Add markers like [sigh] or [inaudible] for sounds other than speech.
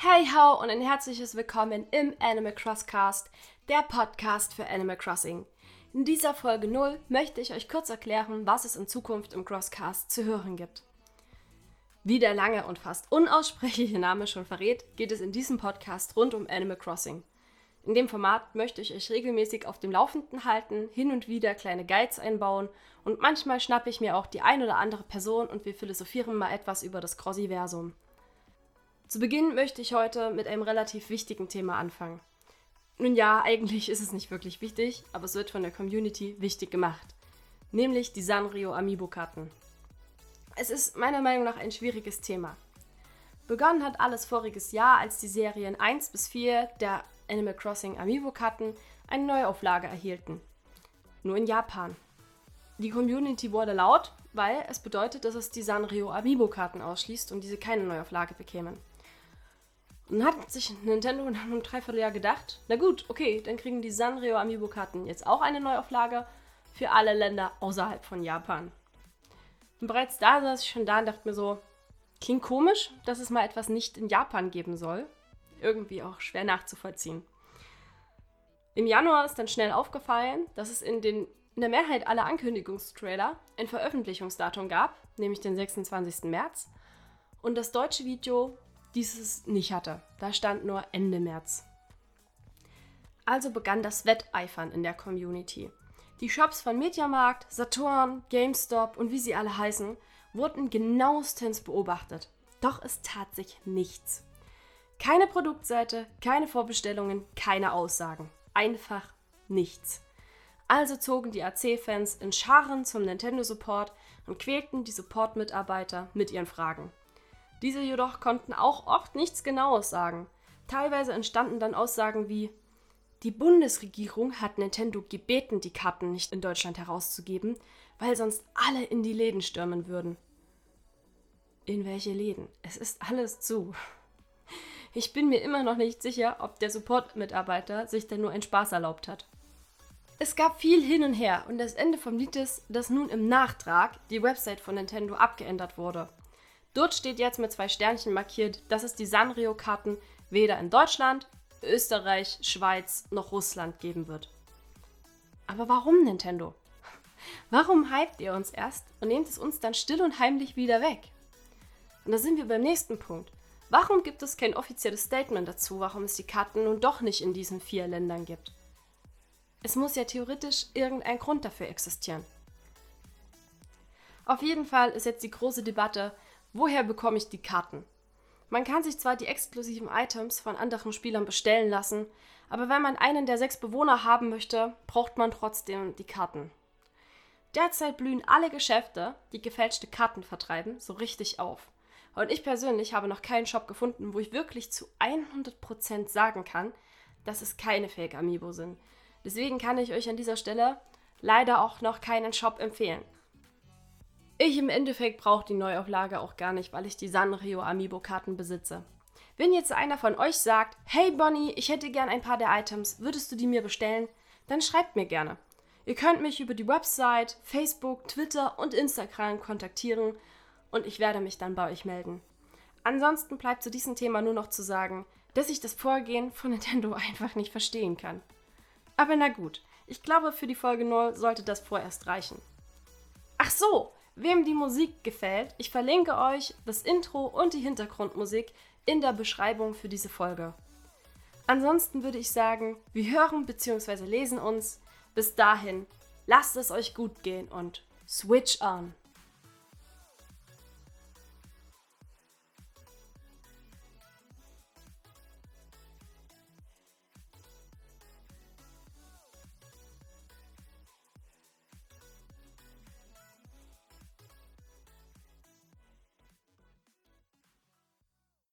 Hey ho und ein herzliches Willkommen im Animal Crosscast, der Podcast für Animal Crossing. In dieser Folge 0 möchte ich euch kurz erklären, was es in Zukunft im Crosscast zu hören gibt. Wie der lange und fast unaussprechliche Name schon verrät, geht es in diesem Podcast rund um Animal Crossing. In dem Format möchte ich euch regelmäßig auf dem Laufenden halten, hin und wieder kleine Guides einbauen und manchmal schnappe ich mir auch die ein oder andere Person und wir philosophieren mal etwas über das Crossiversum. Zu Beginn möchte ich heute mit einem relativ wichtigen Thema anfangen. Nun ja, eigentlich ist es nicht wirklich wichtig, aber es wird von der Community wichtig gemacht. Nämlich die Sanrio Amiibo-Karten. Es ist meiner Meinung nach ein schwieriges Thema. Begonnen hat alles voriges Jahr, als die Serien 1 bis 4 der Animal Crossing Amiibo-Karten eine Neuauflage erhielten. Nur in Japan. Die Community wurde laut, weil es bedeutet, dass es die Sanrio Amiibo-Karten ausschließt und diese keine Neuauflage bekämen. Und hat sich Nintendo nach einem Dreivierteljahr gedacht, na gut, okay, dann kriegen die Sanrio Amiibo-Karten jetzt auch eine Neuauflage für alle Länder außerhalb von Japan. Und bereits da saß ich schon da und dachte mir so, klingt komisch, dass es mal etwas nicht in Japan geben soll. Irgendwie auch schwer nachzuvollziehen. Im Januar ist dann schnell aufgefallen, dass es in, den, in der Mehrheit aller Ankündigungstrailer ein Veröffentlichungsdatum gab, nämlich den 26. März. Und das deutsche Video dieses nicht hatte. Da stand nur Ende März. Also begann das Wetteifern in der Community. Die Shops von Mediamarkt, Saturn, GameStop und wie sie alle heißen, wurden genauestens beobachtet. Doch es tat sich nichts. Keine Produktseite, keine Vorbestellungen, keine Aussagen. Einfach nichts. Also zogen die AC-Fans in Scharen zum Nintendo-Support und quälten die Support-Mitarbeiter mit ihren Fragen. Diese jedoch konnten auch oft nichts Genaues sagen. Teilweise entstanden dann Aussagen wie Die Bundesregierung hat Nintendo gebeten, die Karten nicht in Deutschland herauszugeben, weil sonst alle in die Läden stürmen würden. In welche Läden? Es ist alles zu. Ich bin mir immer noch nicht sicher, ob der Support-Mitarbeiter sich denn nur einen Spaß erlaubt hat. Es gab viel hin und her und das Ende vom Lied ist, dass nun im Nachtrag die Website von Nintendo abgeändert wurde. Dort steht jetzt mit zwei Sternchen markiert, dass es die Sanrio-Karten weder in Deutschland, Österreich, Schweiz noch Russland geben wird. Aber warum Nintendo? [laughs] Warum hypt ihr uns erst und nehmt es uns dann still und heimlich wieder weg? Und da sind wir beim nächsten Punkt. Warum gibt es kein offizielles Statement dazu, warum es die Karten nun doch nicht in diesen vier Ländern gibt? Es muss ja theoretisch irgendein Grund dafür existieren. Auf jeden Fall ist jetzt die große Debatte, Woher bekomme ich die Karten? Man kann sich zwar die exklusiven Items von anderen Spielern bestellen lassen, aber wenn man einen der sechs Bewohner haben möchte, braucht man trotzdem die Karten. Derzeit blühen alle Geschäfte, die gefälschte Karten vertreiben, so richtig auf. Und ich persönlich habe noch keinen Shop gefunden, wo ich wirklich zu 100% sagen kann, dass es keine Fake Amiibo sind. Deswegen kann ich euch an dieser Stelle leider auch noch keinen Shop empfehlen. Ich im Endeffekt brauche die Neuauflage auch gar nicht, weil ich die Sanrio Amiibo-Karten besitze. Wenn jetzt einer von euch sagt, hey Bonnie, ich hätte gern ein paar der Items, würdest du die mir bestellen? Dann schreibt mir gerne. Ihr könnt mich über die Website, Facebook, Twitter und Instagram kontaktieren und ich werde mich dann bei euch melden. Ansonsten bleibt zu diesem Thema nur noch zu sagen, dass ich das Vorgehen von Nintendo [laughs] einfach nicht verstehen kann. Aber na gut, ich glaube, für die Folge 0 sollte das vorerst reichen. Ach so, Wem die Musik gefällt, ich verlinke euch das Intro und die Hintergrundmusik in der Beschreibung für diese Folge. Ansonsten würde ich sagen, wir hören bzw. lesen uns. Bis dahin, lasst es euch gut gehen und switch on!